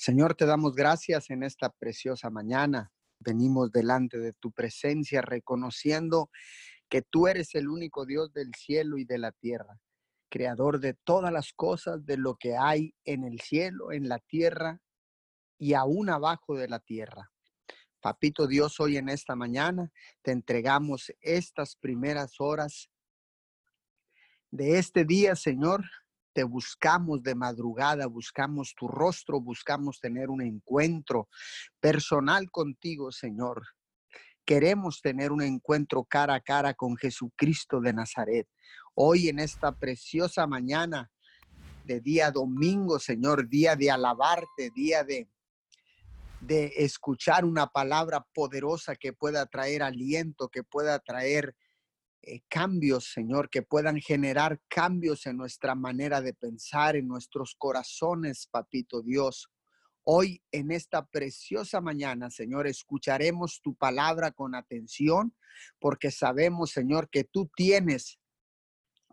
Señor, te damos gracias en esta preciosa mañana. Venimos delante de tu presencia reconociendo que tú eres el único Dios del cielo y de la tierra, creador de todas las cosas, de lo que hay en el cielo, en la tierra y aún abajo de la tierra. Papito Dios, hoy en esta mañana te entregamos estas primeras horas de este día, Señor, te buscamos de madrugada, buscamos tu rostro, buscamos tener un encuentro personal contigo, Señor. Queremos tener un encuentro cara a cara con Jesucristo de Nazaret. Hoy en esta preciosa mañana de día domingo, Señor, día de alabarte, día de de escuchar una palabra poderosa que pueda traer aliento, que pueda traer eh, cambios, Señor, que puedan generar cambios en nuestra manera de pensar, en nuestros corazones, Papito Dios. Hoy, en esta preciosa mañana, Señor, escucharemos tu palabra con atención, porque sabemos, Señor, que tú tienes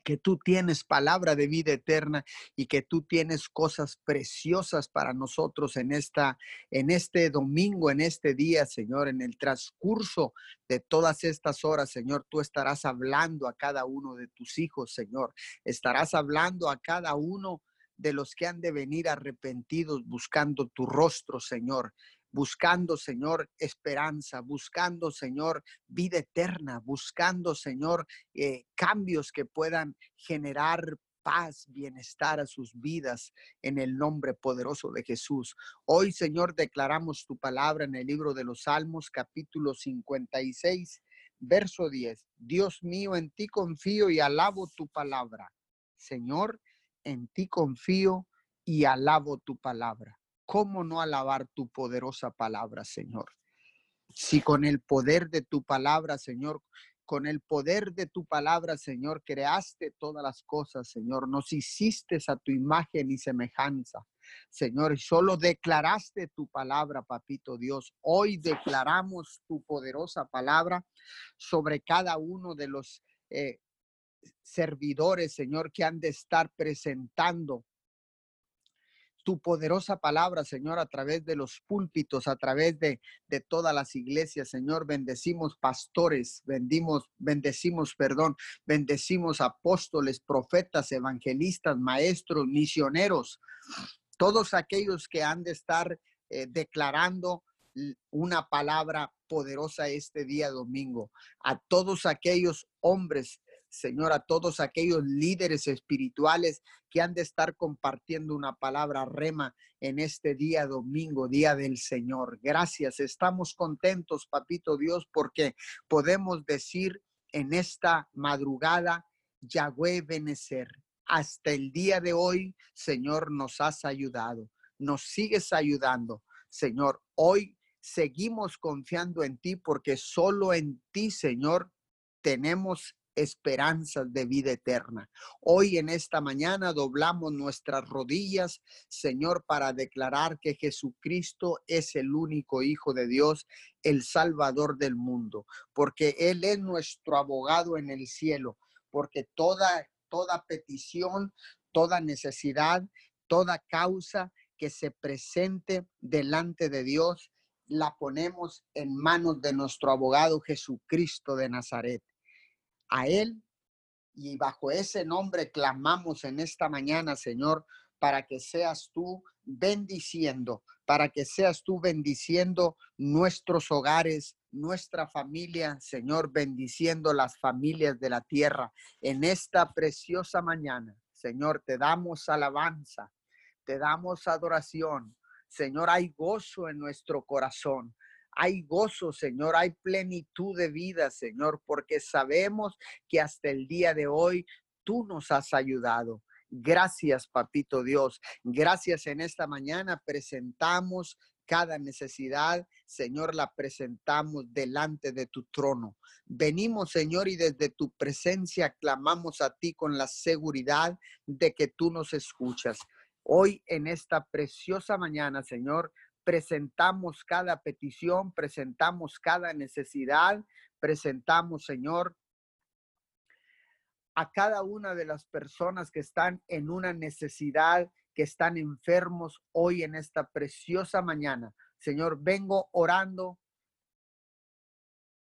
que tú tienes palabra de vida eterna y que tú tienes cosas preciosas para nosotros en esta en este domingo, en este día, Señor, en el transcurso de todas estas horas, Señor, tú estarás hablando a cada uno de tus hijos, Señor. Estarás hablando a cada uno de los que han de venir arrepentidos buscando tu rostro, Señor buscando, Señor, esperanza, buscando, Señor, vida eterna, buscando, Señor, eh, cambios que puedan generar paz, bienestar a sus vidas en el nombre poderoso de Jesús. Hoy, Señor, declaramos tu palabra en el libro de los Salmos, capítulo 56, verso 10. Dios mío, en ti confío y alabo tu palabra. Señor, en ti confío y alabo tu palabra. ¿Cómo no alabar tu poderosa palabra, Señor? Si con el poder de tu palabra, Señor, con el poder de tu palabra, Señor, creaste todas las cosas, Señor, nos hiciste a tu imagen y semejanza. Señor, y solo declaraste tu palabra, papito Dios. Hoy declaramos tu poderosa palabra sobre cada uno de los eh, servidores, Señor, que han de estar presentando tu poderosa palabra, Señor, a través de los púlpitos, a través de, de todas las iglesias, Señor. Bendecimos pastores, bendimos, bendecimos, perdón, bendecimos apóstoles, profetas, evangelistas, maestros, misioneros, todos aquellos que han de estar eh, declarando una palabra poderosa este día domingo. A todos aquellos hombres Señor, a todos aquellos líderes espirituales que han de estar compartiendo una palabra rema en este día domingo, día del Señor. Gracias, estamos contentos, papito Dios, porque podemos decir en esta madrugada, Yahweh Benecer, hasta el día de hoy, Señor, nos has ayudado, nos sigues ayudando. Señor, hoy seguimos confiando en ti porque solo en ti, Señor, tenemos esperanzas de vida eterna. Hoy en esta mañana doblamos nuestras rodillas, Señor, para declarar que Jesucristo es el único Hijo de Dios, el Salvador del mundo, porque Él es nuestro abogado en el cielo, porque toda, toda petición, toda necesidad, toda causa que se presente delante de Dios, la ponemos en manos de nuestro abogado Jesucristo de Nazaret a Él y bajo ese nombre clamamos en esta mañana, Señor, para que seas tú bendiciendo, para que seas tú bendiciendo nuestros hogares, nuestra familia, Señor, bendiciendo las familias de la tierra. En esta preciosa mañana, Señor, te damos alabanza, te damos adoración. Señor, hay gozo en nuestro corazón hay gozo, Señor, hay plenitud de vida, Señor, porque sabemos que hasta el día de hoy tú nos has ayudado. Gracias, papito Dios. Gracias en esta mañana. Presentamos cada necesidad, Señor, la presentamos delante de tu trono. Venimos, Señor, y desde tu presencia clamamos a ti con la seguridad de que tú nos escuchas. Hoy en esta preciosa mañana, Señor, presentamos cada petición, presentamos cada necesidad, presentamos, Señor, a cada una de las personas que están en una necesidad que están enfermos hoy en esta preciosa mañana. Señor, vengo orando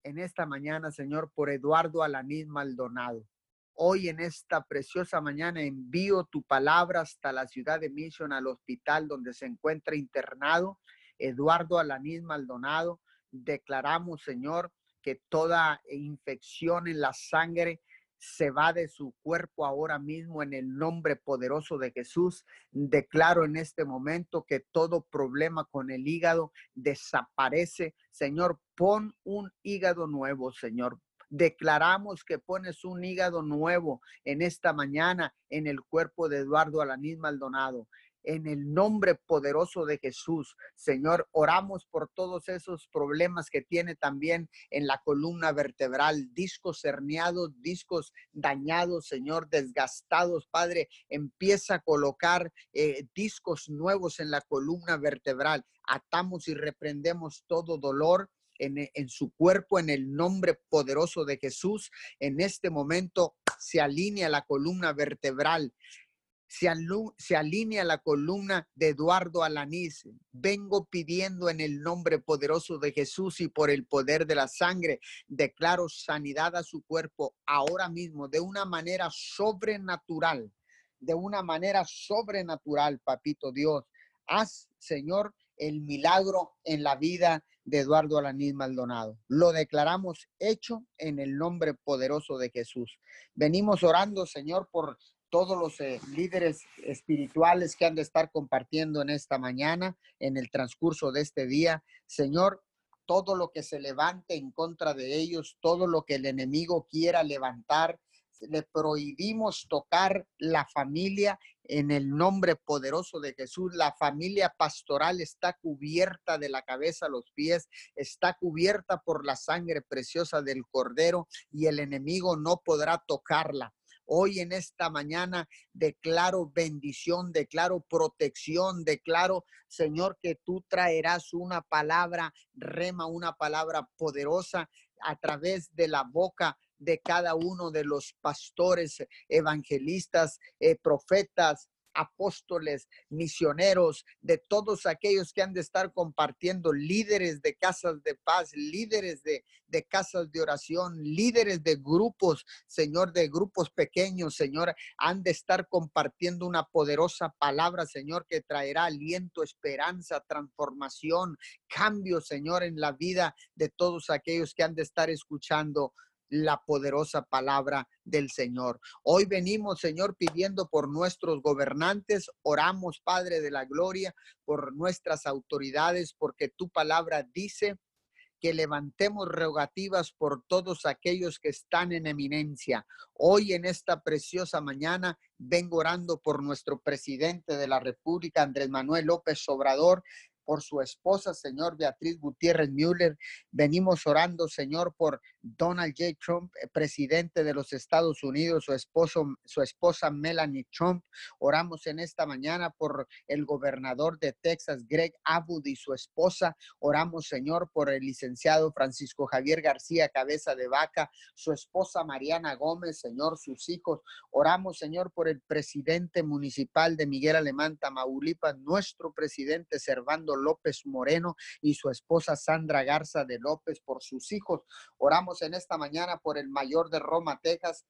en esta mañana, Señor, por Eduardo Alanis Maldonado. Hoy en esta preciosa mañana envío tu palabra hasta la ciudad de Mission, al hospital donde se encuentra internado Eduardo Alanis Maldonado. Declaramos, Señor, que toda infección en la sangre se va de su cuerpo ahora mismo en el nombre poderoso de Jesús. Declaro en este momento que todo problema con el hígado desaparece. Señor, pon un hígado nuevo, Señor. Declaramos que pones un hígado nuevo en esta mañana en el cuerpo de Eduardo Alanis Maldonado en el nombre poderoso de Jesús. Señor, oramos por todos esos problemas que tiene también en la columna vertebral, discos herniados, discos dañados, Señor, desgastados. Padre, empieza a colocar eh, discos nuevos en la columna vertebral. Atamos y reprendemos todo dolor. En, en, su cuerpo, en el nombre poderoso de Jesús. En este momento se alinea la columna vertebral se, alinea la columna de Eduardo Alanís. Vengo pidiendo en el nombre poderoso de Jesús y por el poder de la sangre, declaro sanidad a su cuerpo ahora mismo de una manera sobrenatural, de una manera sobrenatural, papito Dios. Haz, Señor, el milagro en la vida de Eduardo Alanís Maldonado. Lo declaramos hecho en el nombre poderoso de Jesús. Venimos orando, Señor, por todos los eh, líderes espirituales que han de estar compartiendo en esta mañana, en el transcurso de este día. Señor, todo lo que se levante en contra de ellos, todo lo que el enemigo quiera levantar, le prohibimos tocar la familia en el nombre poderoso de Jesús. La familia pastoral está cubierta de la cabeza a los pies, está cubierta por la sangre preciosa del cordero y el enemigo no podrá tocarla. Hoy en esta mañana declaro bendición, declaro protección, declaro, Señor, que tú traerás una palabra rema, una palabra poderosa a través de la boca de cada uno de los pastores, evangelistas, eh, profetas, apóstoles, misioneros, de todos aquellos que han de estar compartiendo, líderes de casas de paz, líderes de, de casas de oración, líderes de grupos, Señor, de grupos pequeños, Señor, han de estar compartiendo una poderosa palabra, Señor, que traerá aliento, esperanza, transformación, cambio, Señor, en la vida de todos aquellos que han de estar escuchando la poderosa palabra del Señor. Hoy venimos, Señor, pidiendo por nuestros gobernantes, oramos, Padre de la Gloria, por nuestras autoridades, porque tu palabra dice que levantemos rogativas por todos aquellos que están en eminencia. Hoy en esta preciosa mañana vengo orando por nuestro presidente de la República, Andrés Manuel López Obrador, por su esposa, Señor Beatriz Gutiérrez Müller. Venimos orando, Señor, por Donald J. Trump, eh, presidente de los Estados Unidos, su esposo, su esposa Melanie Trump. Oramos en esta mañana por el gobernador de Texas, Greg Abbott y su esposa. Oramos, Señor, por el licenciado Francisco Javier García, cabeza de vaca, su esposa Mariana Gómez, Señor, sus hijos. Oramos, Señor, por el presidente municipal de Miguel Alemán, Tamaulipas, nuestro presidente Servando López Moreno y su esposa Sandra Garza de López por sus hijos. Oramos en esta mañana por el mayor de Roma, Texas,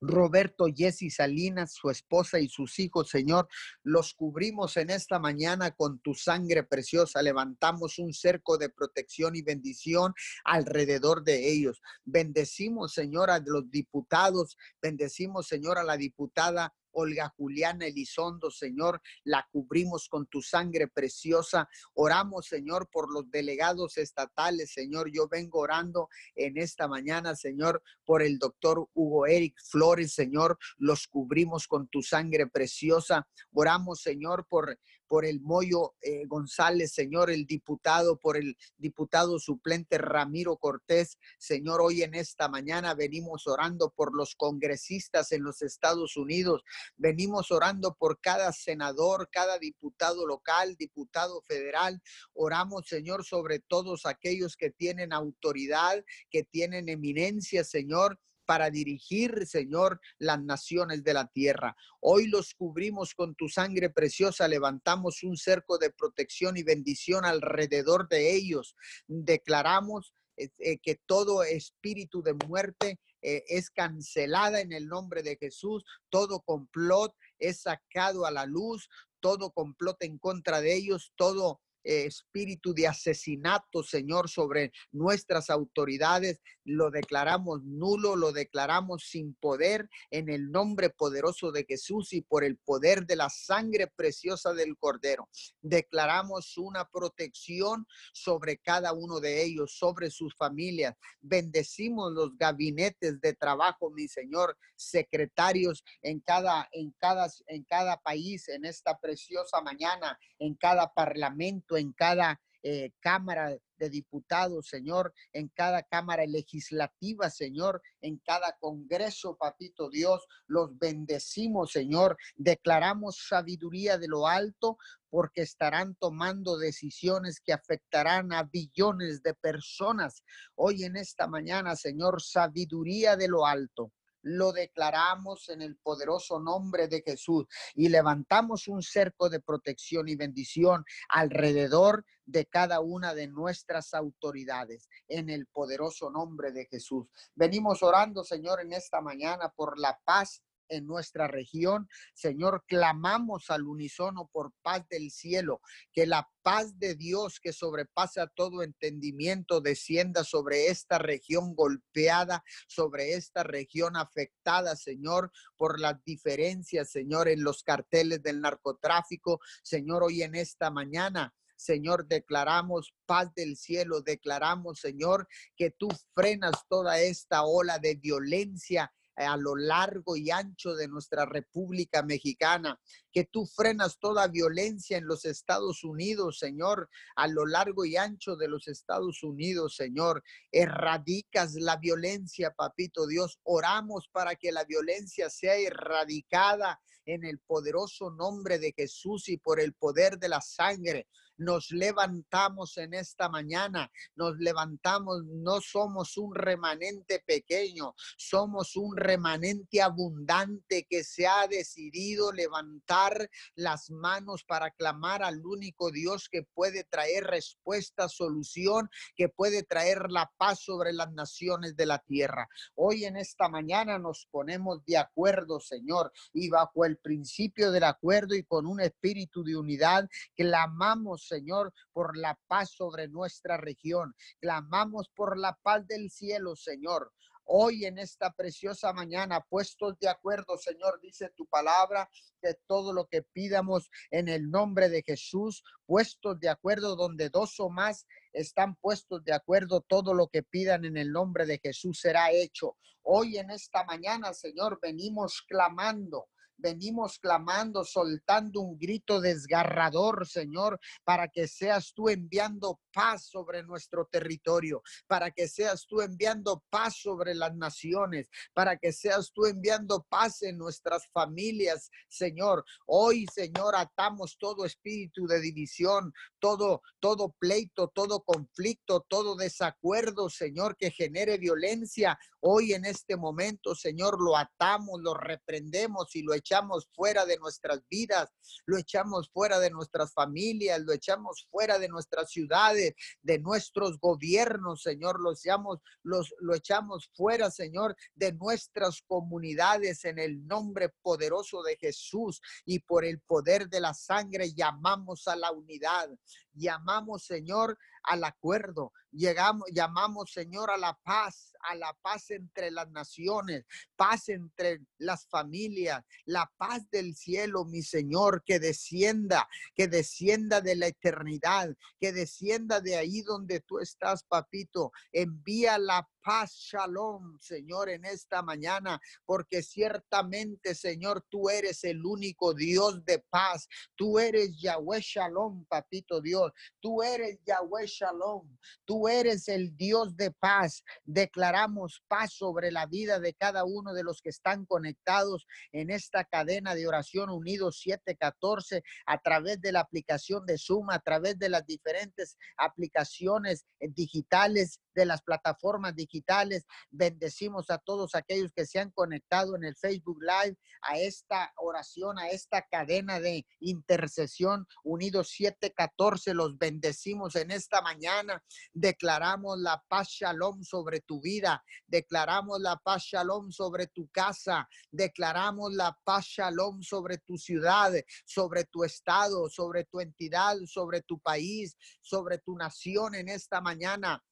Roberto Jesse Salinas, su esposa y sus hijos, Señor, los cubrimos en esta mañana con tu sangre preciosa. Levantamos un cerco de protección y bendición alrededor de ellos. Bendecimos, Señor, a los diputados. Bendecimos, Señor, a la diputada Olga Juliana Elizondo, Señor, la cubrimos con tu sangre preciosa. Oramos, Señor, por los delegados estatales, Señor. Yo vengo orando en esta mañana, Señor, por el doctor Hugo Eric Flores, Señor. Los cubrimos con tu sangre preciosa. Oramos, Señor, por por el Moyo eh, González, Señor, el diputado, por el diputado suplente Ramiro Cortés. Señor, hoy en esta mañana venimos orando por los congresistas en los Estados Unidos. Venimos orando por cada senador, cada diputado local, diputado federal. Oramos, Señor, sobre todos aquellos que tienen autoridad, que tienen eminencia, Señor para dirigir, Señor, las naciones de la tierra. Hoy los cubrimos con tu sangre preciosa, levantamos un cerco de protección y bendición alrededor de ellos. Declaramos eh, eh, que todo espíritu de muerte eh, es cancelada en el nombre de Jesús, todo complot es sacado a la luz, todo complot en contra de ellos, todo espíritu de asesinato, Señor, sobre nuestras autoridades. Lo declaramos nulo, lo declaramos sin poder en el nombre poderoso de Jesús y por el poder de la sangre preciosa del Cordero. Declaramos una protección sobre cada uno de ellos, sobre sus familias. Bendecimos los gabinetes de trabajo, mi Señor, secretarios en cada, en cada, en cada país, en esta preciosa mañana, en cada parlamento en cada eh, Cámara de Diputados, Señor, en cada Cámara Legislativa, Señor, en cada Congreso, Papito Dios, los bendecimos, Señor, declaramos sabiduría de lo alto porque estarán tomando decisiones que afectarán a billones de personas. Hoy en esta mañana, Señor, sabiduría de lo alto lo declaramos en el poderoso nombre de Jesús y levantamos un cerco de protección y bendición alrededor de cada una de nuestras autoridades en el poderoso nombre de Jesús. Venimos orando, Señor, en esta mañana por la paz en nuestra región. Señor, clamamos al unísono por paz del cielo, que la paz de Dios que sobrepasa todo entendimiento descienda sobre esta región golpeada, sobre esta región afectada, Señor, por las diferencias, Señor, en los carteles del narcotráfico. Señor, hoy en esta mañana Señor, declaramos paz del cielo, declaramos, Señor, que tú frenas toda esta ola de violencia a lo largo y ancho de nuestra República Mexicana, que tú frenas toda violencia en los Estados Unidos, Señor, a lo largo y ancho de los Estados Unidos, Señor. Erradicas la violencia, papito Dios. Oramos para que la violencia sea erradicada en el poderoso nombre de Jesús y por el poder de la sangre nos levantamos en esta mañana, nos levantamos, no somos un remanente pequeño, somos un remanente abundante que se ha decidido levantar las manos para clamar al único Dios que puede traer respuesta, solución, que puede traer la paz sobre las naciones de la tierra. Hoy en esta mañana nos ponemos de acuerdo, Señor, y bajo el principio del acuerdo y con un espíritu de unidad, clamamos Señor, por la paz sobre nuestra región. Clamamos por la paz del cielo, Señor. Hoy en esta preciosa mañana, puestos de acuerdo, Señor, dice tu palabra, que todo lo que pidamos en el nombre de Jesús, puestos de acuerdo donde dos o más están puestos de acuerdo, todo lo que pidan en el nombre de Jesús será hecho. Hoy en esta mañana, Señor, venimos clamando venimos clamando, soltando un grito desgarrador, Señor, para que seas tú enviando paz sobre nuestro territorio, para que seas tú enviando paz sobre las naciones, para que seas tú enviando paz en nuestras familias, Señor. Hoy, Señor, atamos todo espíritu de división, todo todo pleito, todo conflicto, todo desacuerdo, Señor, que genere violencia. Hoy en este momento, Señor, lo atamos, lo reprendemos y lo echamos fuera de nuestras vidas, lo echamos fuera de nuestras familias, lo echamos fuera de nuestras ciudades de nuestros gobiernos, Señor, los echamos, los, lo echamos fuera, Señor, de nuestras comunidades en el nombre poderoso de Jesús y por el poder de la sangre llamamos a la unidad, llamamos, Señor, al acuerdo, llegamos, llamamos, Señor, a la paz, a la paz entre las naciones, paz entre las familias, la paz del cielo, mi Señor, que descienda, que descienda de la eternidad, que descienda de ahí donde tú estás, papito. Envía la paz, shalom, Señor, en esta mañana, porque ciertamente, Señor, tú eres el único Dios de paz. Tú eres Yahweh Shalom, papito Dios. Tú eres Yahweh Shalom. Tú eres el Dios de paz. Declaramos paz sobre la vida de cada uno de los que están conectados en esta cadena de oración unidos 714 a través de la aplicación de Zoom, a través de las diferentes aplicaciones digitales de las plataformas digitales. Bendecimos a todos aquellos que se han conectado en el Facebook Live a esta oración, a esta cadena de intercesión Unidos 714. Los bendecimos en esta mañana. Declaramos la paz shalom sobre tu vida. Declaramos la paz shalom sobre tu casa. Declaramos la paz shalom sobre tu ciudad, sobre tu estado, sobre tu entidad, sobre tu país, sobre tu nación en esta mañana.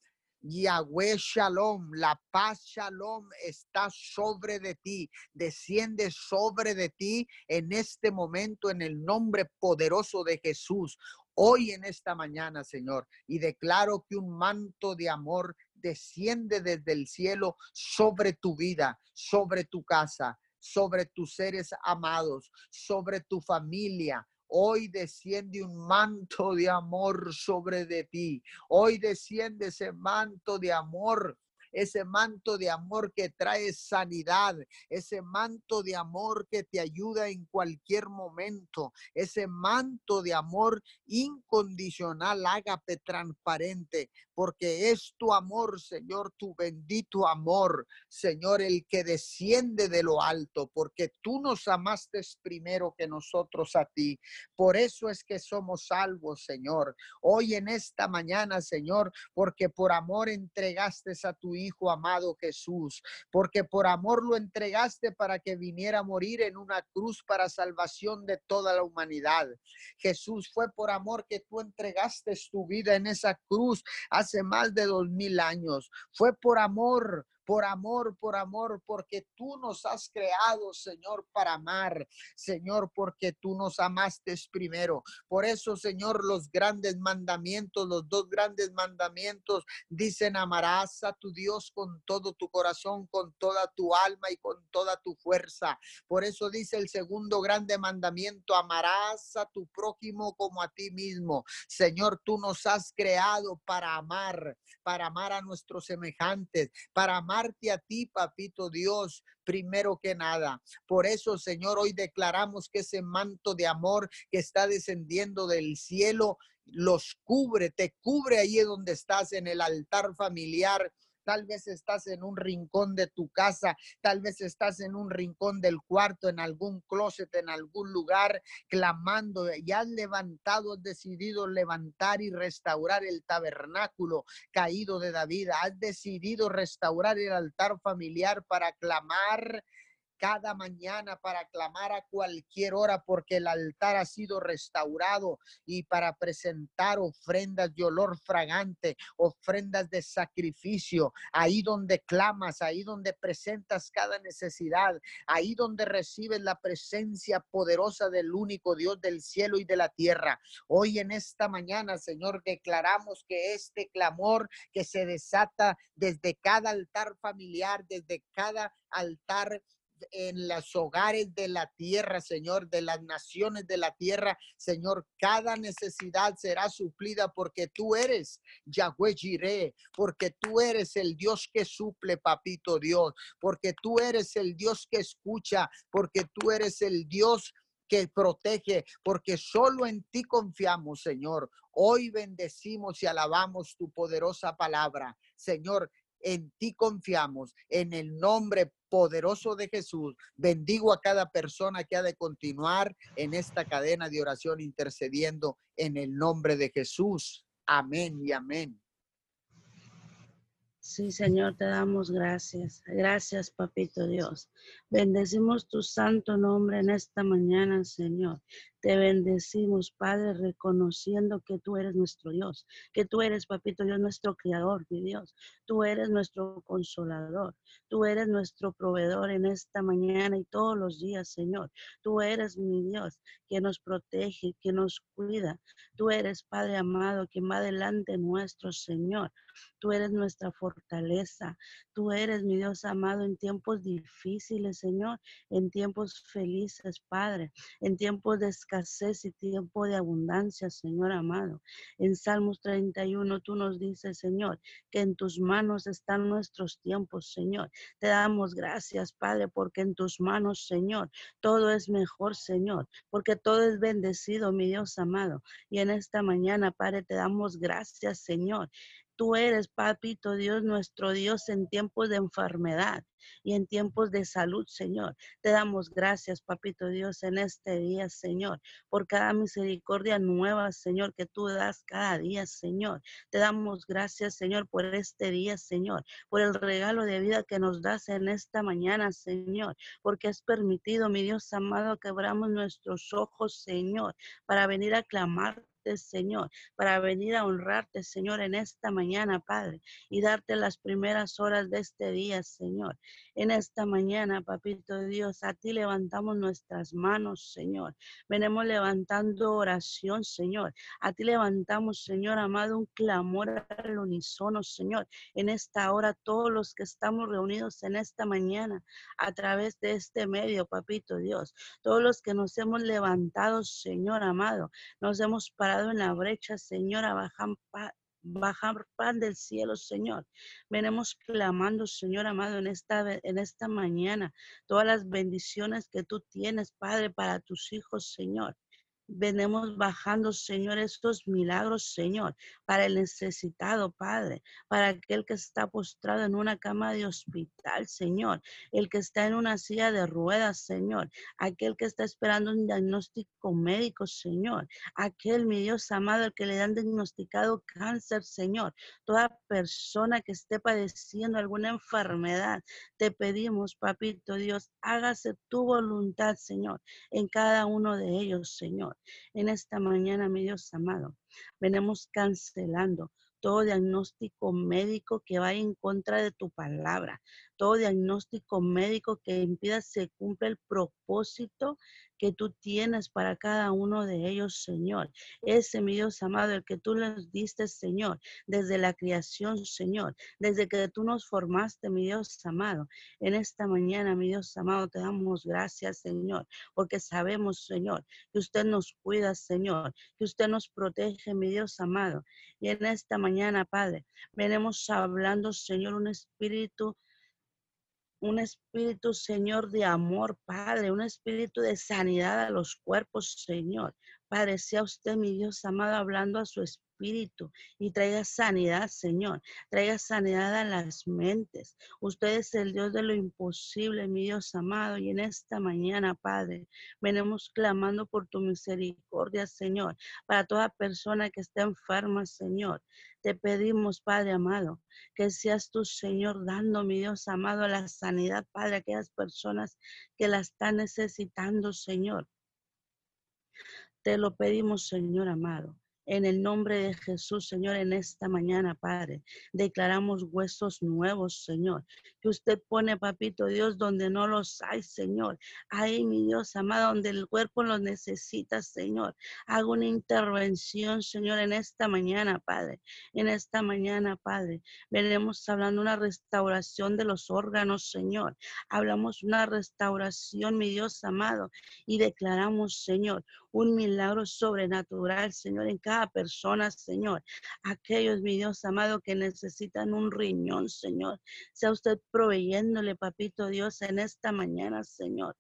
Yahweh Shalom, la paz Shalom está sobre de ti, desciende sobre de ti en este momento en el nombre poderoso de Jesús. Hoy en esta mañana, Señor, y declaro que un manto de amor desciende desde el cielo sobre tu vida, sobre tu casa, sobre tus seres amados, sobre tu familia, Hoy desciende un manto de amor sobre de ti. Hoy desciende ese manto de amor ese manto de amor que trae sanidad, ese manto de amor que te ayuda en cualquier momento, ese manto de amor incondicional, ágape transparente, porque es tu amor, Señor, tu bendito amor, Señor, el que desciende de lo alto, porque tú nos amaste primero que nosotros a ti. Por eso es que somos salvos, Señor. Hoy en esta mañana, Señor, porque por amor entregaste a tu Hijo amado Jesús, porque por amor lo entregaste para que viniera a morir en una cruz para salvación de toda la humanidad. Jesús fue por amor que tú entregaste tu vida en esa cruz hace más de dos mil años. Fue por amor por amor, por amor, porque tú nos has creado, Señor, para amar, Señor, porque tú nos amaste primero. Por eso, Señor, los grandes mandamientos, los dos grandes mandamientos dicen, amarás a tu Dios con todo tu corazón, con toda tu alma y con toda tu fuerza. Por eso dice el segundo grande mandamiento, amarás a tu prójimo como a ti mismo. Señor, tú nos has creado para amar, para amar a nuestros semejantes, para amar a ti, papito Dios, primero que nada. Por eso, Señor, hoy declaramos que ese manto de amor que está descendiendo del cielo los cubre, te cubre ahí donde estás en el altar familiar Tal vez estás en un rincón de tu casa, tal vez estás en un rincón del cuarto, en algún closet, en algún lugar, clamando. Y has levantado, has decidido levantar y restaurar el tabernáculo caído de David. Has decidido restaurar el altar familiar para clamar cada mañana para clamar a cualquier hora porque el altar ha sido restaurado y para presentar ofrendas de olor fragante, ofrendas de sacrificio, ahí donde clamas, ahí donde presentas cada necesidad, ahí donde recibes la presencia poderosa del único Dios del cielo y de la tierra. Hoy en esta mañana, Señor, declaramos que este clamor que se desata desde cada altar familiar, desde cada altar en los hogares de la tierra, Señor, de las naciones de la tierra, Señor, cada necesidad será suplida porque tú eres Yahweh Jireh, porque tú eres el Dios que suple, papito Dios, porque tú eres el Dios que escucha, porque tú eres el Dios que protege, porque solo en ti confiamos, Señor. Hoy bendecimos y alabamos tu poderosa palabra. Señor, en ti confiamos, en el nombre poderoso de Jesús. Bendigo a cada persona que ha de continuar en esta cadena de oración intercediendo en el nombre de Jesús. Amén y amén. Sí, Señor, te damos gracias. Gracias, Papito Dios. Bendecimos tu santo nombre en esta mañana, Señor. Te bendecimos, Padre, reconociendo que tú eres nuestro Dios, que tú eres, Papito Dios, nuestro Creador, mi Dios. Tú eres nuestro consolador. Tú eres nuestro proveedor en esta mañana y todos los días, Señor. Tú eres mi Dios, que nos protege, que nos cuida. Tú eres, Padre amado, que va delante nuestro, Señor. Tú eres nuestra fortaleza. Tú eres mi Dios amado en tiempos difíciles, Señor, en tiempos felices, Padre, en tiempos de escasez y tiempo de abundancia, Señor amado. En Salmos 31 tú nos dices, Señor, que en tus manos están nuestros tiempos, Señor. Te damos gracias, Padre, porque en tus manos, Señor, todo es mejor, Señor, porque todo es bendecido, mi Dios amado. Y en esta mañana, Padre, te damos gracias, Señor, Tú eres, papito Dios, nuestro Dios en tiempos de enfermedad y en tiempos de salud, Señor. Te damos gracias, papito Dios, en este día, Señor, por cada misericordia nueva, Señor, que tú das cada día, Señor. Te damos gracias, Señor, por este día, Señor, por el regalo de vida que nos das en esta mañana, Señor, porque has permitido, mi Dios amado, que abramos nuestros ojos, Señor, para venir a clamar Señor, para venir a honrarte, Señor, en esta mañana, Padre, y darte las primeras horas de este día, Señor. En esta mañana, Papito Dios, a ti levantamos nuestras manos, Señor. Venimos levantando oración, Señor. A ti levantamos, Señor amado, un clamor al unísono, Señor. En esta hora, todos los que estamos reunidos en esta mañana, a través de este medio, Papito Dios, todos los que nos hemos levantado, Señor amado, nos hemos parado en la brecha, Señor, a bajar, pan del cielo, Señor. Venimos clamando, Señor amado, en esta, en esta mañana, todas las bendiciones que tú tienes, Padre, para tus hijos, Señor. Venemos bajando, Señor, estos milagros, Señor, para el necesitado, Padre, para aquel que está postrado en una cama de hospital, Señor, el que está en una silla de ruedas, Señor, aquel que está esperando un diagnóstico médico, Señor, aquel, mi Dios amado, el que le han diagnosticado cáncer, Señor, toda persona que esté padeciendo alguna enfermedad, te pedimos, papito Dios, hágase tu voluntad, Señor, en cada uno de ellos, Señor. En esta mañana, mi Dios amado, venimos cancelando todo diagnóstico médico que vaya en contra de tu palabra, todo diagnóstico médico que impida se cumpla el propósito que tú tienes para cada uno de ellos, Señor. Ese, mi Dios amado, el que tú les diste, Señor, desde la creación, Señor, desde que tú nos formaste, mi Dios amado. En esta mañana, mi Dios amado, te damos gracias, Señor, porque sabemos, Señor, que usted nos cuida, Señor, que usted nos protege, mi Dios amado. Y en esta mañana, Padre, venimos hablando, Señor, un espíritu un espíritu, Señor, de amor, Padre, un espíritu de sanidad a los cuerpos, Señor. Padre, sea usted, mi Dios amado, hablando a su espíritu y traiga sanidad, Señor. Traiga sanidad a las mentes. Usted es el Dios de lo imposible, mi Dios amado. Y en esta mañana, Padre, venimos clamando por tu misericordia, Señor, para toda persona que esté enferma, Señor. Te pedimos, Padre amado, que seas tú, Señor, dando, mi Dios amado, la sanidad, Padre, a aquellas personas que la están necesitando, Señor. Te lo pedimos, Señor amado. En el nombre de Jesús, Señor, en esta mañana, Padre, declaramos huesos nuevos, Señor. Que usted pone, papito Dios, donde no los hay, Señor. Ahí, mi Dios amado, donde el cuerpo los necesita, Señor. Hago una intervención, Señor, en esta mañana, Padre. En esta mañana, Padre. Venimos hablando una restauración de los órganos, Señor. Hablamos una restauración, mi Dios amado. Y declaramos, Señor, un milagro sobrenatural, Señor, en cada persona, Señor. Aquellos, mi Dios amado, que necesitan un riñón, Señor. Sea usted proveyéndole, papito Dios, en esta mañana, Señor.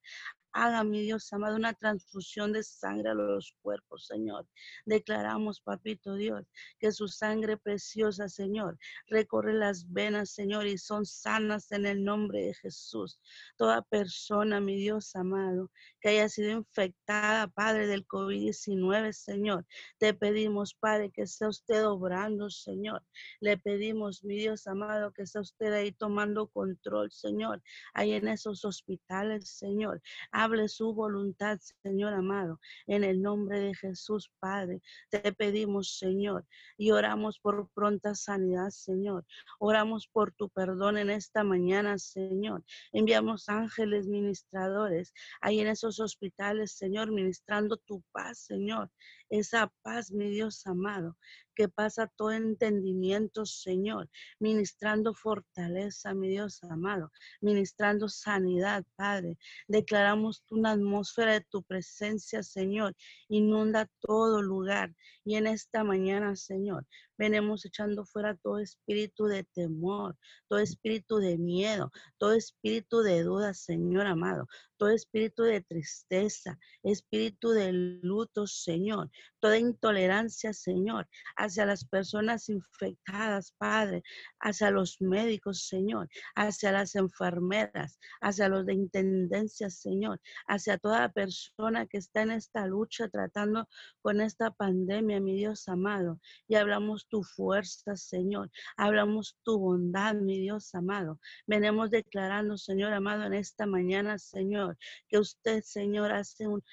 Haga, mi Dios amado, una transfusión de sangre a los cuerpos, Señor. Declaramos, papito Dios, que su sangre preciosa, Señor, recorre las venas, Señor, y son sanas en el nombre de Jesús. Toda persona, mi Dios amado, que haya sido infectada, Padre, del COVID-19, Señor, te pedimos, Padre, que sea usted obrando, Señor. Le pedimos, mi Dios amado, que sea usted ahí tomando control, Señor, ahí en esos hospitales, Señor hable su voluntad, Señor amado. En el nombre de Jesús, Padre, te pedimos, Señor, y oramos por pronta sanidad, Señor. Oramos por tu perdón en esta mañana, Señor. Enviamos ángeles ministradores ahí en esos hospitales, Señor, ministrando tu paz, Señor. Esa paz, mi Dios amado, que pasa todo entendimiento, Señor, ministrando fortaleza, mi Dios amado, ministrando sanidad, Padre. Declaramos una atmósfera de tu presencia, Señor, inunda todo lugar. Y en esta mañana, Señor, venimos echando fuera todo espíritu de temor, todo espíritu de miedo, todo espíritu de duda, Señor amado, todo espíritu de tristeza, espíritu de luto, Señor. toda intolerancia, Señor, hacia las personas infectadas, Padre, hacia los médicos, Señor, hacia las enfermeras, hacia los de intendencia, Señor, hacia toda persona que está en esta lucha tratando con esta pandemia, mi Dios amado. Y hablamos tu fuerza, Señor. Hablamos tu bondad, mi Dios amado. Venimos declarando, Señor amado, en esta mañana, Señor, que usted, Señor, hace un,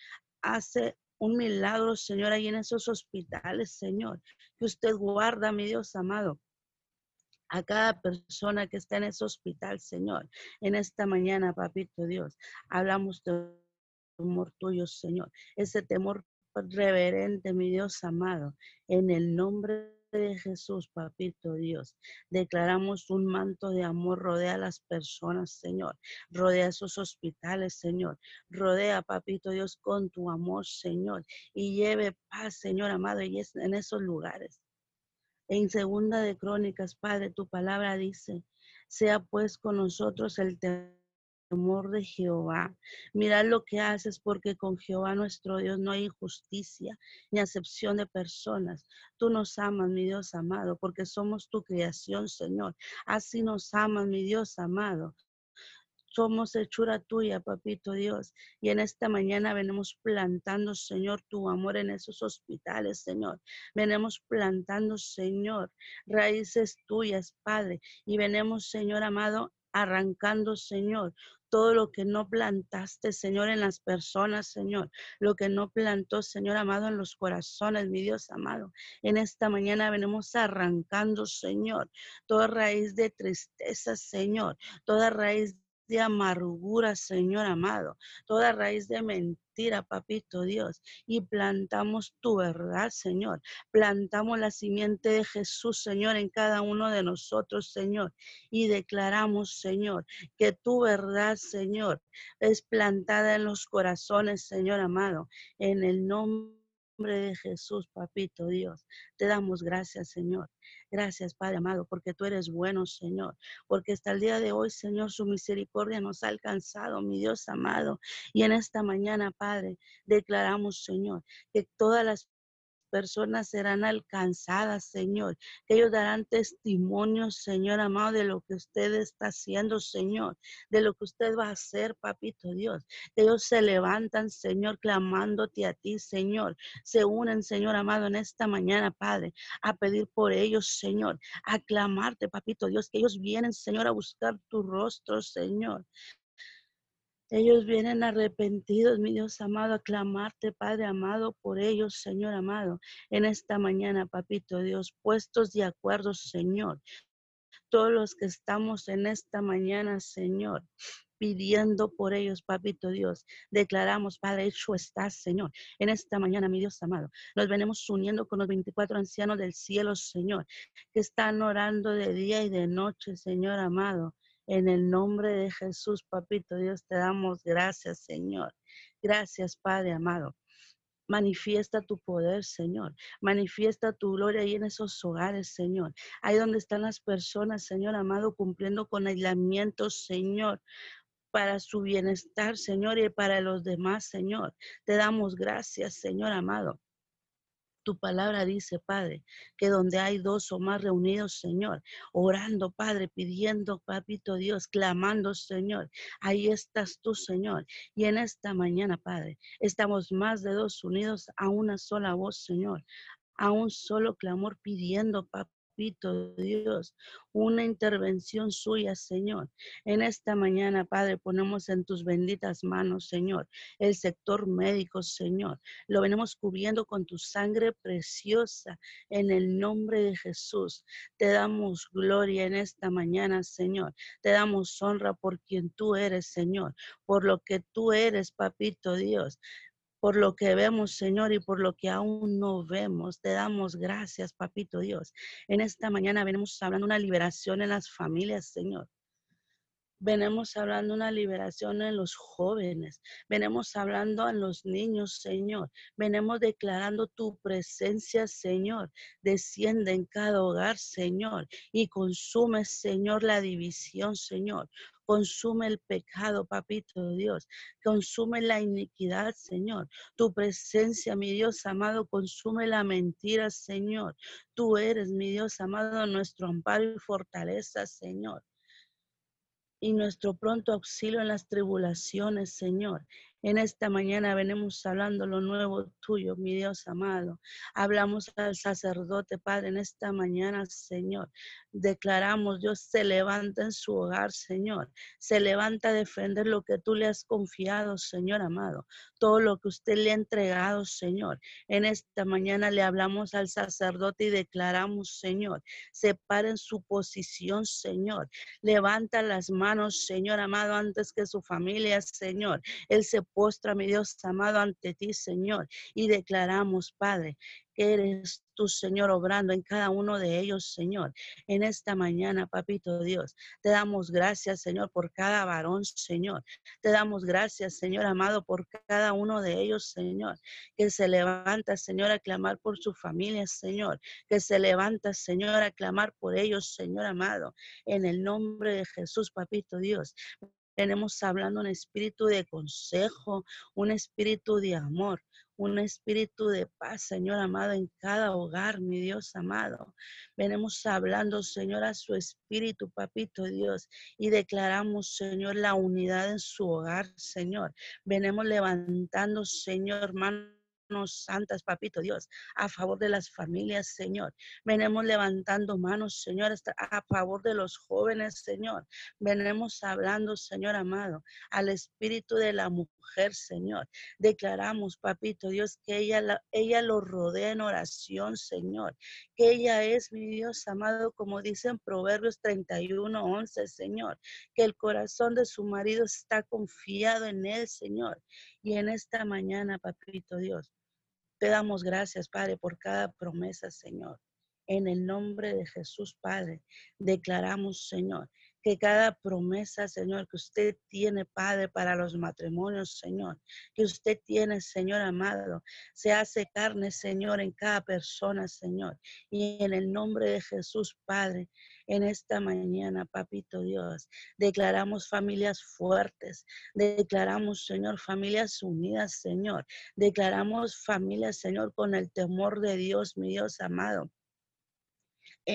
hace un milagro, Señor, ahí en esos hospitales, Señor, que usted guarda, mi Dios amado, a cada persona que está en ese hospital, Señor. En esta mañana, papito Dios, hablamos de temor tuyo, Señor. Ese temor reverente, mi Dios amado, en el nombre de Jesús, papito Dios, declaramos un manto de amor, rodea a las personas, Señor, rodea esos hospitales, Señor, rodea, papito Dios, con tu amor, Señor, y lleve paz, Señor amado, y es en esos lugares. En segunda de Crónicas, Padre, tu palabra dice, sea pues con nosotros el temor temor de Jehová. Mirad lo que haces porque con Jehová nuestro Dios no hay injusticia ni acepción de personas. Tú nos amas, mi Dios amado, porque somos tu creación, Señor. Así nos amas, mi Dios amado. Somos hechura tuya, papito Dios. Y en esta mañana venimos plantando, Señor, tu amor en esos hospitales, Señor. Venimos plantando, Señor, raíces tuyas, Padre. Y venimos, Señor amado, arrancando, Señor, todo lo que no plantaste, Señor, en las personas, Señor, lo que no plantó, Señor amado, en los corazones, mi Dios amado. En esta mañana venimos arrancando, Señor, toda raíz de tristeza, Señor, toda raíz de amargura, Señor amado, toda raíz de mentira, papito Dios, y plantamos tu verdad, Señor. Plantamos la simiente de Jesús, Señor, en cada uno de nosotros, Señor, y declaramos, Señor, que tu verdad, Señor, es plantada en los corazones, Señor amado, en el nombre de Jesús, papito Dios. Te damos gracias, Señor. Gracias, Padre amado, porque tú eres bueno, Señor. Porque hasta el día de hoy, Señor, su misericordia nos ha alcanzado, mi Dios amado. Y en esta mañana, Padre, declaramos, Señor, que todas las personas serán alcanzadas, Señor. Que ellos darán testimonio, Señor amado, de lo que usted está haciendo, Señor. De lo que usted va a hacer, papito Dios. Que ellos se levantan, Señor, clamándote a ti, Señor. Se unen, Señor amado, en esta mañana, Padre, a pedir por ellos, Señor. A clamarte, papito Dios. Que ellos vienen, Señor, a buscar tu rostro, Señor. Ellos vienen arrepentidos, mi Dios amado, a clamarte, Padre amado, por ellos, Señor amado, en esta mañana, papito Dios, puestos de acuerdo, Señor. Todos los que estamos en esta mañana, Señor, pidiendo por ellos, papito Dios. Declaramos, Padre, hecho estás, Señor. En esta mañana, mi Dios amado, nos venimos uniendo con los 24 ancianos del cielo, Señor, que están orando de día y de noche, Señor amado. En el nombre de Jesús, papito Dios, te damos gracias, Señor. Gracias, Padre amado. Manifiesta tu poder, Señor. Manifiesta tu gloria ahí en esos hogares, Señor. Ahí donde están las personas, Señor amado, cumpliendo con aislamiento, Señor para su bienestar, Señor, y para los demás, Señor. Te damos gracias, Señor amado. Tu palabra dice, Padre, que donde hay dos o más reunidos, Señor, orando, Padre, pidiendo, Papito Dios, clamando, Señor, ahí estás tú, Señor. Y en esta mañana, Padre, estamos más de dos unidos a una sola voz, Señor, a un solo clamor pidiendo, Papito Dios, una intervención suya, Señor. En esta mañana, Padre, ponemos en tus benditas manos, Señor, el sector médico, Señor. Lo venimos cubriendo con tu sangre preciosa en el nombre de Jesús. Te damos gloria en esta mañana, Señor. Te damos honra por quien tú eres, Señor, por lo que tú eres, papito Dios por lo que vemos, Señor, y por lo que aún no vemos. Te damos gracias, Papito Dios. En esta mañana venimos hablando una liberación en las familias, Señor. Venimos hablando una liberación en los jóvenes. Venimos hablando en los niños, Señor. Venimos declarando tu presencia, Señor. Desciende en cada hogar, Señor. Y consume, Señor, la división, Señor. Consume el pecado, papito Dios. Consume la iniquidad, Señor. Tu presencia, mi Dios amado, consume la mentira, Señor. Tú eres, mi Dios amado, nuestro amparo y fortaleza, Señor y nuestro pronto auxilio en las tribulaciones, Señor. En esta mañana venimos hablando lo nuevo tuyo, mi Dios amado. Hablamos al sacerdote, Padre, en esta mañana, Señor. Declaramos, Dios se levanta en su hogar, Señor. Se levanta a defender lo que tú le has confiado, Señor amado. Todo lo que usted le ha entregado, Señor. En esta mañana le hablamos al sacerdote y declaramos, Señor, separen su posición, Señor. Levanta las manos, Señor amado, antes que su familia, Señor. Él se postra, mi Dios amado, ante ti, Señor, y declaramos, Padre, que eres tú, Señor, obrando en cada uno de ellos, Señor. En esta mañana, papito Dios, te damos gracias, Señor, por cada varón, Señor. Te damos gracias, Señor amado, por cada uno de ellos, Señor, que se levanta, Señor, a clamar por su familia, Señor, que se levanta, Señor, a clamar por ellos, Señor amado, en el nombre de Jesús, papito Dios. Tenemos hablando un espíritu de consejo, un espíritu de amor, un espíritu de paz, Señor amado, en cada hogar, mi Dios amado. Venimos hablando, Señor, a su espíritu, papito Dios, y declaramos, Señor, la unidad en su hogar, Señor. Venimos levantando, Señor, hermano santas, papito Dios, a favor de las familias, Señor. Venimos levantando manos, Señor, a favor de los jóvenes, Señor. Venimos hablando, Señor amado, al espíritu de la mujer, Señor. Declaramos, papito Dios, que ella, ella lo rodea en oración, Señor. Que ella es, mi Dios amado, como dicen Proverbios 31, 11, Señor. Que el corazón de su marido está confiado en él, Señor. Y en esta mañana, papito Dios, te damos gracias, Padre, por cada promesa, Señor. En el nombre de Jesús, Padre, declaramos, Señor, que cada promesa, Señor, que usted tiene, Padre, para los matrimonios, Señor, que usted tiene, Señor amado, se hace carne, Señor, en cada persona, Señor. Y en el nombre de Jesús, Padre, en esta mañana, Papito Dios, declaramos familias fuertes, declaramos, Señor, familias unidas, Señor, declaramos familias, Señor, con el temor de Dios, mi Dios amado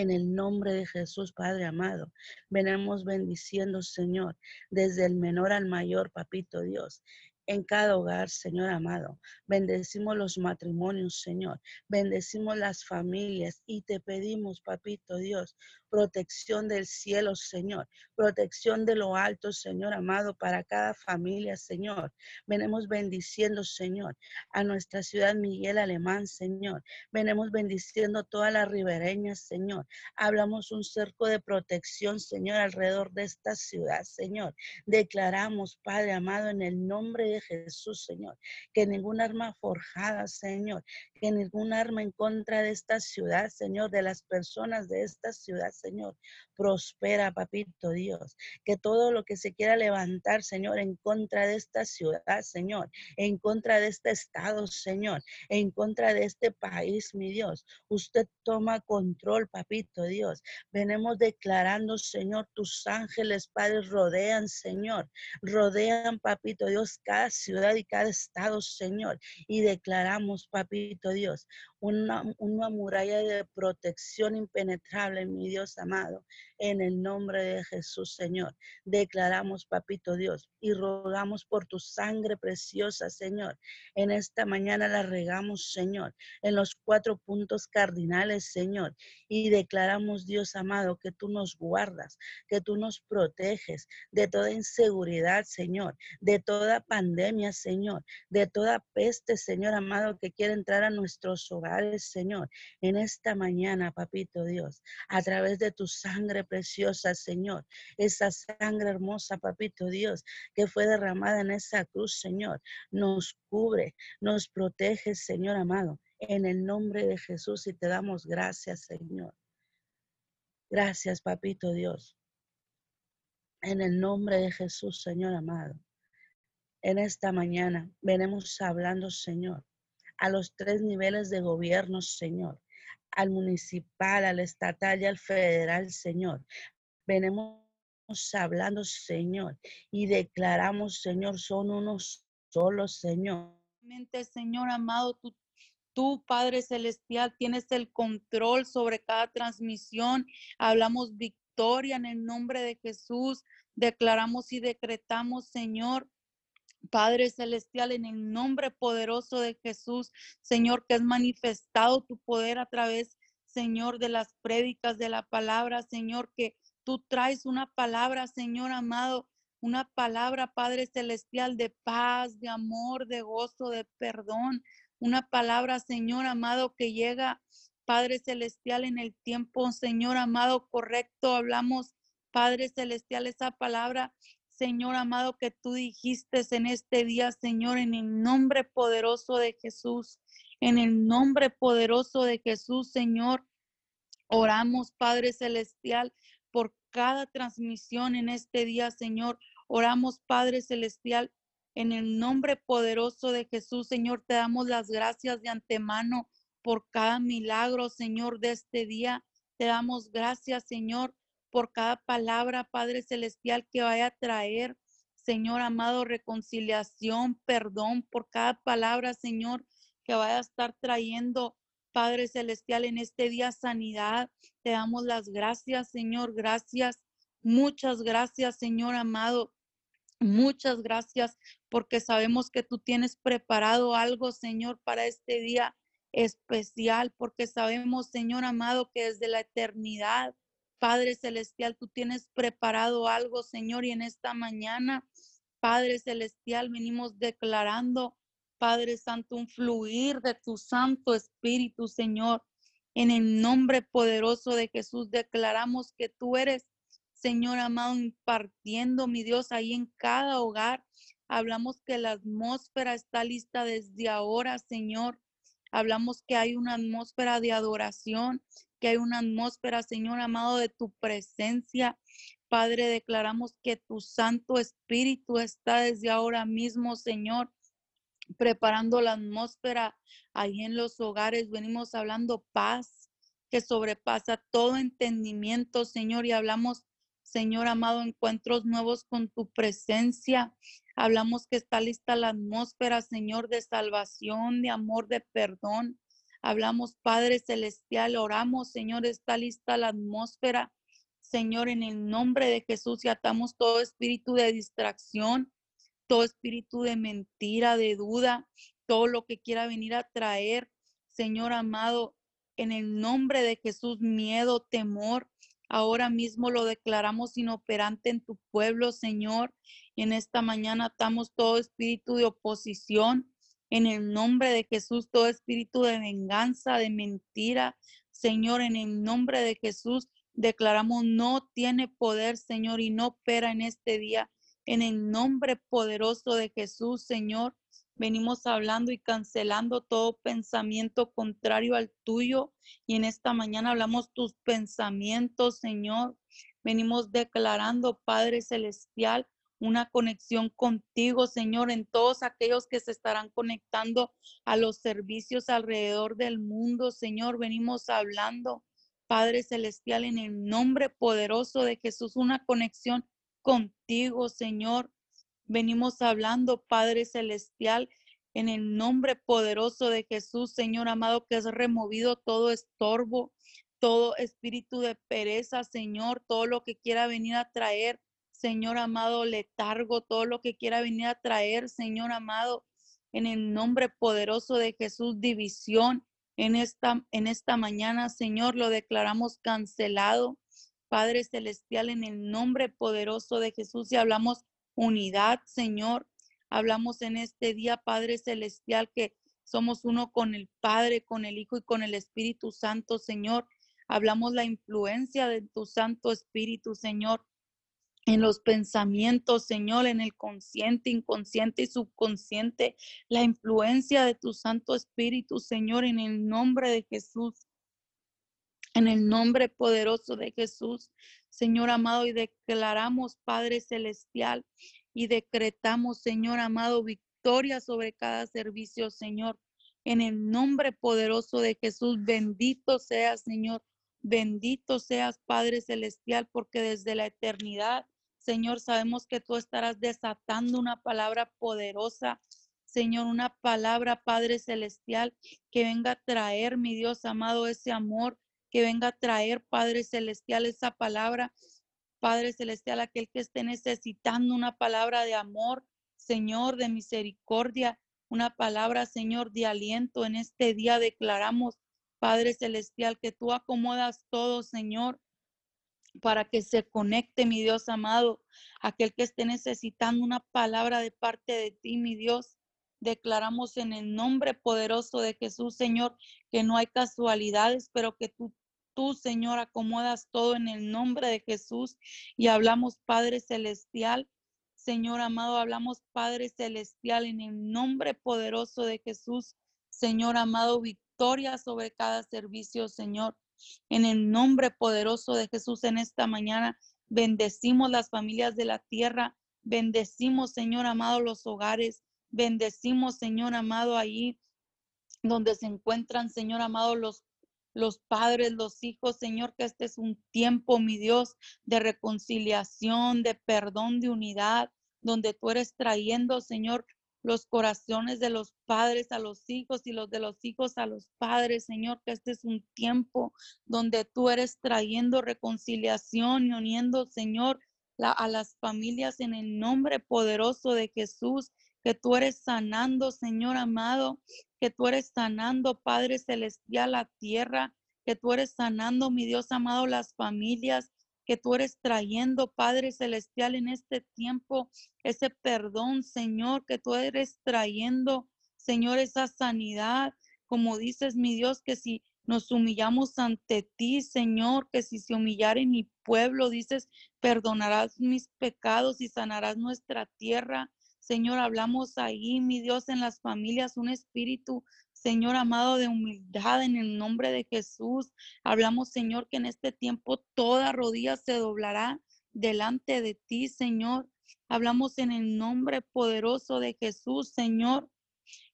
en el nombre de Jesús, Padre amado. Venemos bendiciendo, Señor, desde el menor al mayor, Papito Dios en cada hogar, Señor amado. Bendecimos los matrimonios, Señor. Bendecimos las familias y te pedimos, Papito Dios, protección del cielo, Señor. Protección de lo alto, Señor amado, para cada familia, Señor. Venemos bendiciendo, Señor, a nuestra ciudad Miguel Alemán, Señor. Venemos bendiciendo todas las ribereñas, Señor. Hablamos un cerco de protección, Señor, alrededor de esta ciudad, Señor. Declaramos, Padre amado, en el nombre de Jesús, Señor. Que ningún arma forjada, Señor, que ningún arma en contra de esta ciudad, Señor, de las personas de esta ciudad, Señor, prospera, papito Dios. Que todo lo que se quiera levantar, Señor, en contra de esta ciudad, Señor, en contra de este estado, Señor, en contra de este país, mi Dios, usted toma control, papito Dios. Venemos declarando, Señor, tus ángeles, Padre, rodean, Señor, rodean, papito Dios, cada ciudad y cada estado, Señor, y declaramos, papito Dios, una, muralla de protección impenetrable, mi Dios amado, en el nombre de Jesús, Señor. Declaramos, papito Dios, y rogamos por tu sangre preciosa, Señor. En esta mañana la regamos, Señor, en los cuatro puntos cardinales, Señor. Y declaramos, Dios amado, que tú nos guardas, que tú nos proteges de toda inseguridad, Señor, de toda pandemia, Señor, de toda peste, Señor amado, que quiere entrar a nuestros hogares, Señor. En esta mañana, papito Dios, a través de tu sangre preciosa, Señor. Esa sangre hermosa, papito Dios, que fue derramada en esa cruz, Señor, nos cubre, nos protege, Señor amado, en el nombre de Jesús y te damos gracias, Señor. Gracias, papito Dios. En el nombre de Jesús, Señor amado. En esta mañana venimos hablando, Señor, a los tres niveles de gobierno, Señor, al municipal, al estatal y al federal, Señor. Venimos hablando, Señor, y declaramos, Señor, son unos solos, Señor. Señor amado, tú, tú, Padre Celestial, tienes el control sobre cada transmisión. Hablamos victoria en el nombre de Jesús. Declaramos y decretamos, Señor, Padre Celestial, en el nombre poderoso de Jesús, Señor, que has manifestado tu poder a través, Señor, de las prédicas de la palabra, Señor, que tú traes una palabra, Señor amado, una palabra, Padre Celestial, de paz, de amor, de gozo, de perdón, una palabra, Señor amado, que llega, Padre Celestial, en el tiempo, Señor amado, correcto. Hablamos, Padre Celestial, esa palabra Señor amado, que tú dijiste en este día, Señor, en el nombre poderoso de Jesús, en el nombre poderoso de Jesús, Señor. Oramos, Padre Celestial, por cada transmisión en este día, Señor. Oramos, Padre Celestial, en el nombre poderoso de Jesús, Señor. Te damos las gracias de antemano por cada milagro, Señor, de este día. Te damos gracias, Señor, por cada palabra, Padre Celestial, que vaya a traer, Señor amado, reconciliación, perdón, por cada palabra, Señor, que vaya a estar trayendo, Padre Celestial, en este día sanidad. Te damos las gracias, Señor, gracias. Muchas gracias, Señor amado. Muchas gracias porque sabemos que tú tienes preparado algo, Señor, para este día especial, porque sabemos, Señor amado, que desde la eternidad Padre Celestial, tú tienes preparado algo, Señor, y en esta mañana, Padre Celestial, venimos declarando, Padre Santo, un fluir de tu Santo Espíritu, Señor. En el nombre poderoso de Jesús declaramos que tú eres, Señor amado, impartiendo, mi Dios, ahí en cada hogar. Hablamos que la atmósfera está lista desde ahora, Señor. Hablamos que hay una atmósfera de adoración, que hay una atmósfera, Señor amado, de tu presencia. Padre, declaramos que tu Santo Espíritu está desde ahora mismo, Señor, preparando la atmósfera ahí en los hogares. Venimos hablando paz que sobrepasa todo entendimiento, Señor, y hablamos, Señor amado, encuentros nuevos con tu presencia. Hablamos que está lista la atmósfera, Señor, de salvación, de amor, de perdón. Hablamos, Padre Celestial, oramos, Señor, está lista la atmósfera. Señor, en el nombre de Jesús y atamos todo espíritu de distracción, todo espíritu de mentira, de duda, todo lo que quiera venir a traer, Señor amado, en el nombre de Jesús, miedo, temor. Ahora mismo lo declaramos inoperante en tu pueblo, Señor. Y en esta mañana atamos todo espíritu de oposición, en el nombre de Jesús, todo espíritu de venganza, de mentira, Señor, en el nombre de Jesús, declaramos no tiene poder, Señor, y no opera en este día. En el nombre poderoso de Jesús, Señor, venimos hablando y cancelando todo pensamiento contrario al tuyo. Y en esta mañana hablamos tus pensamientos, Señor. Venimos declarando, Padre Celestial, una conexión contigo, Señor, en todos aquellos que se estarán conectando a los servicios alrededor del mundo, Señor. Venimos hablando, Padre Celestial, en el nombre poderoso de Jesús, una conexión contigo, Señor. Venimos hablando, Padre Celestial, en el nombre poderoso de Jesús, Señor amado, que has removido todo estorbo, todo espíritu de pereza, Señor, todo lo que quiera venir a traer Señor amado, letargo, todo lo que quiera venir a traer, Señor amado, en el nombre poderoso de Jesús, división en esta, en esta mañana, Señor, lo declaramos cancelado. Padre Celestial, en el nombre poderoso de Jesús, y hablamos unidad, Señor. Hablamos en este día, Padre Celestial, que somos uno con el Padre, con el Hijo y con el Espíritu Santo, Señor. Hablamos la influencia de tu Santo Espíritu, Señor en los pensamientos, Señor, en el consciente, inconsciente y subconsciente, la influencia de tu Santo Espíritu, Señor, en el nombre de Jesús. En el nombre poderoso de Jesús, Señor amado, y declaramos, Padre Celestial, y decretamos, Señor amado, victoria sobre cada servicio, Señor. En el nombre poderoso de Jesús, bendito seas, Señor. Bendito seas, Padre Celestial, porque desde la eternidad, Señor, sabemos que tú estarás desatando una palabra poderosa Señor, una palabra, Padre Celestial, que venga a traer, mi Dios amado, ese amor, que venga a traer, Padre Celestial, esa palabra, Padre Celestial, aquel que esté necesitando una palabra de amor, Señor, de misericordia, una palabra, Señor, de aliento. En este día declaramos, Padre Celestial, que tú acomodas todo, Señor, para que se conecte, mi Dios amado, aquel que esté necesitando una palabra de parte de ti, mi Dios. Declaramos en el nombre poderoso de Jesús, Señor, que no hay casualidades, pero que tú, tú, Señor, acomodas todo en el nombre de Jesús. Y hablamos, Padre Celestial, Señor amado, hablamos, Padre Celestial, en el nombre poderoso de Jesús. Señor amado, victoria sobre cada servicio, Señor. En el nombre poderoso de Jesús en esta mañana, bendecimos las familias de la tierra, bendecimos, Señor amado, los hogares, Bendecimos, Señor amado, ahí donde se encuentran, Señor amado, los, los padres, los hijos, Señor, que este es un tiempo, mi Dios, de reconciliación, de perdón, de unidad, donde tú eres trayendo, Señor, los corazones de los padres a los hijos y los de los hijos a los padres, Señor, que este es un tiempo donde tú eres trayendo reconciliación y uniendo, Señor, a las familias en el nombre poderoso de Jesús que tú eres sanando, Señor amado, que tú eres sanando, Padre Celestial, la tierra, que tú eres sanando, mi Dios amado, las familias, que tú eres trayendo, Padre Celestial, en este tiempo, ese perdón, Señor, que tú eres trayendo, Señor, esa sanidad, como dices, mi Dios, que si nos humillamos ante ti, Señor, que si se humillare mi pueblo, dices, perdonarás mis pecados y sanarás nuestra tierra. Señor, hablamos ahí, mi Dios, en las familias, un espíritu, Señor amado, de humildad en el nombre de Jesús. Hablamos, Señor, que en este tiempo toda rodilla se doblará delante de ti, Señor. Hablamos en el nombre poderoso de Jesús, Señor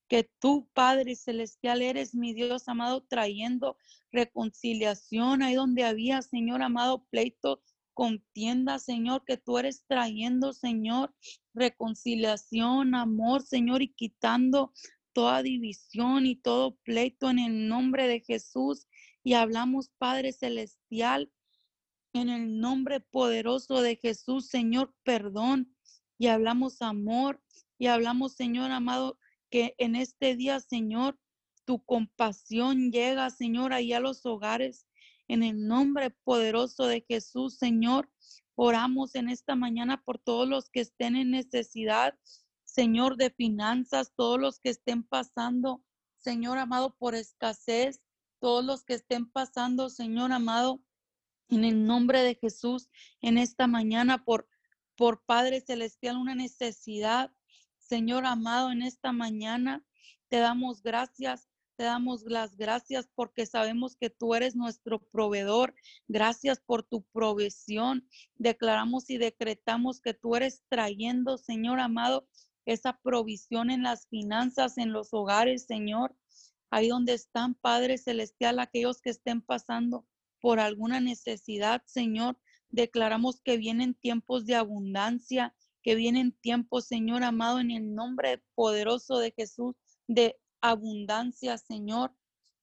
que tú, Padre Celestial, eres mi Dios amado, trayendo reconciliación ahí donde había, Señor amado, pleito, contienda, Señor, que tú eres trayendo, Señor, reconciliación, amor, Señor, y quitando toda división y todo pleito en el nombre de Jesús. Y hablamos, Padre Celestial, en el nombre poderoso de Jesús, Señor, perdón. Y hablamos amor. Y hablamos, Señor amado, que en este día, Señor, tu compasión llega, Señor, ahí a los hogares en el nombre poderoso de Jesús, Señor, oramos en esta mañana por todos los que estén en necesidad, Señor, de finanzas, todos los que estén pasando, Señor amado, por escasez, todos los que estén pasando, Señor amado, en el nombre de Jesús, en esta mañana, por, por Padre Celestial, una necesidad. Señor amado, en esta mañana te damos gracias te damos las gracias porque sabemos que tú eres nuestro proveedor. Gracias por tu provisión. Declaramos y decretamos que tú eres trayendo, Señor amado, esa provisión en las finanzas, en los hogares, Señor. Ahí donde están, Padre Celestial, aquellos que estén pasando por alguna necesidad, Señor. Declaramos que vienen tiempos de abundancia, que vienen tiempos, Señor amado, en el nombre poderoso de Jesús, de abundancia, Señor,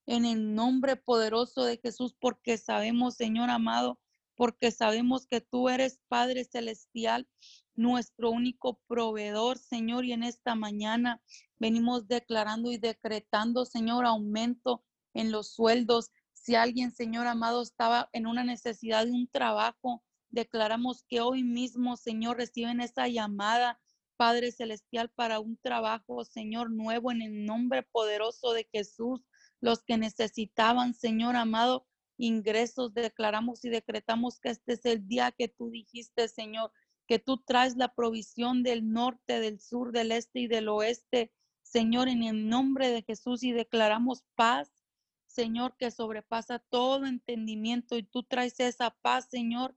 en el nombre poderoso de Jesús, porque sabemos, Señor amado, porque sabemos que tú eres Padre Celestial, nuestro único proveedor, Señor, y en esta mañana venimos declarando y decretando, Señor, aumento en los sueldos. Si alguien, Señor amado, estaba en una necesidad de un trabajo, declaramos que hoy mismo, Señor, reciben esa llamada Padre Celestial, para un trabajo, Señor, nuevo en el nombre poderoso de Jesús. Los que necesitaban, Señor amado, ingresos, declaramos y decretamos que este es el día que tú dijiste, Señor, que tú traes la provisión del norte, del sur, del este y del oeste, Señor, en el nombre de Jesús y declaramos paz, Señor, que sobrepasa todo entendimiento y tú traes esa paz, Señor.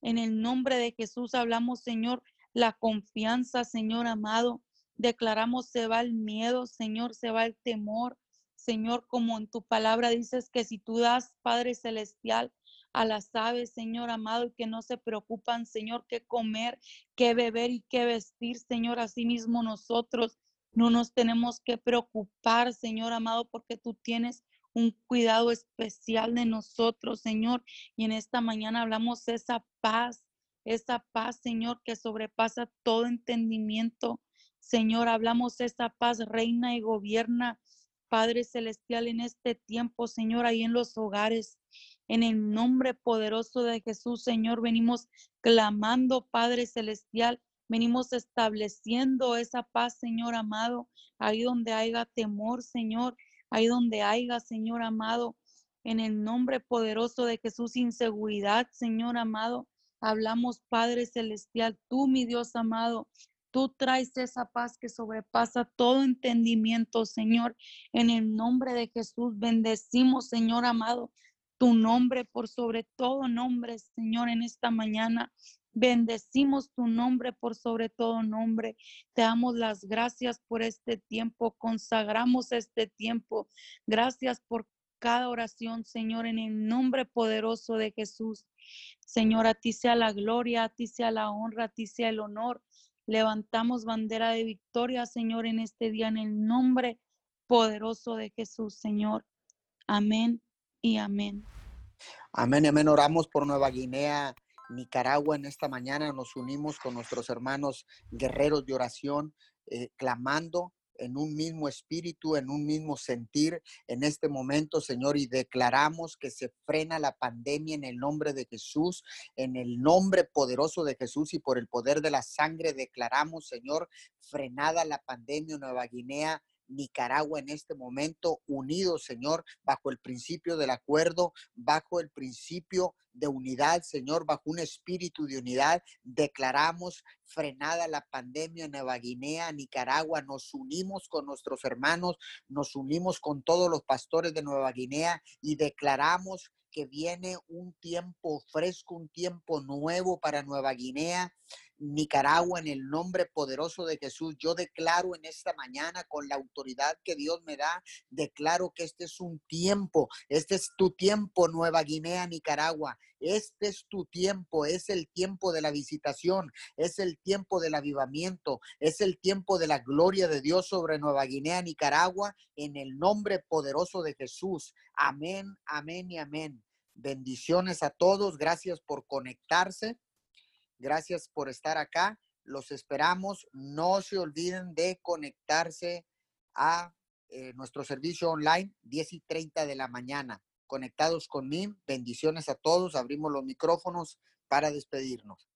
En el nombre de Jesús hablamos, Señor, la confianza, Señor amado. Declaramos se va el miedo, Señor, se va el temor. Señor, como en tu palabra dices que si tú das, Padre Celestial, a las aves, Señor amado, que no se preocupan, Señor, qué comer, qué beber y qué vestir, Señor, así mismo nosotros no nos tenemos que preocupar, Señor amado, porque tú tienes un cuidado especial de nosotros, Señor. Y en esta mañana hablamos esa paz, esa paz, Señor, que sobrepasa todo entendimiento. Señor, hablamos esa paz, reina y gobierna, Padre Celestial, en este tiempo, Señor, ahí en los hogares. En el nombre poderoso de Jesús, Señor, venimos clamando, Padre Celestial, venimos estableciendo esa paz, Señor amado, ahí donde haya temor, Señor, ahí donde haya, Señor amado, en el nombre poderoso de Jesús, inseguridad, Señor amado. Hablamos, Padre Celestial, tú, mi Dios amado, Tú traes esa paz que sobrepasa todo entendimiento, Señor. En el nombre de Jesús, bendecimos, Señor amado, tu nombre por sobre todo nombre, Señor, en esta mañana. Bendecimos tu nombre por sobre todo nombre. Te damos las gracias por este tiempo. Consagramos este tiempo. Gracias por cada oración, Señor, en el nombre poderoso de Jesús. Señor, a ti sea la gloria, a ti sea la honra, a ti sea el honor. Levantamos bandera de victoria, Señor, en este día, en el nombre poderoso de Jesús, Señor. Amén y amén. Amén amén. Oramos por Nueva Guinea, Nicaragua en esta mañana. Nos unimos con nuestros hermanos guerreros de oración, eh, clamando en un mismo espíritu, en un mismo sentir en este momento, Señor, y declaramos que se frena la pandemia en el nombre de Jesús, en el nombre poderoso de Jesús y por el poder de la sangre declaramos, Señor, frenada la pandemia en Nueva Guinea Nicaragua en este momento unidos, Señor, bajo el principio del acuerdo, bajo el principio de unidad, Señor, bajo un espíritu de unidad. Declaramos frenada la pandemia en Nueva Guinea, Nicaragua. Nos unimos con nuestros hermanos, nos unimos con todos los pastores de Nueva Guinea y declaramos que viene un tiempo fresco, un tiempo nuevo para Nueva Guinea. Nicaragua, en el nombre poderoso de Jesús, yo declaro en esta mañana con la autoridad que Dios me da, declaro que este es un tiempo, este es tu tiempo, Nueva Guinea, Nicaragua. Este es tu tiempo, es el tiempo de la visitación, es el tiempo del avivamiento, es el tiempo de la gloria de Dios sobre Nueva Guinea, Nicaragua, en el nombre poderoso de Jesús. Amén, amén y amén. Bendiciones a todos, gracias por conectarse. Gracias por estar acá. Los esperamos. No se olviden de conectarse a eh, nuestro servicio online 10 y 30 de la mañana. Conectados con mí. Bendiciones a todos. Abrimos los micrófonos para despedirnos.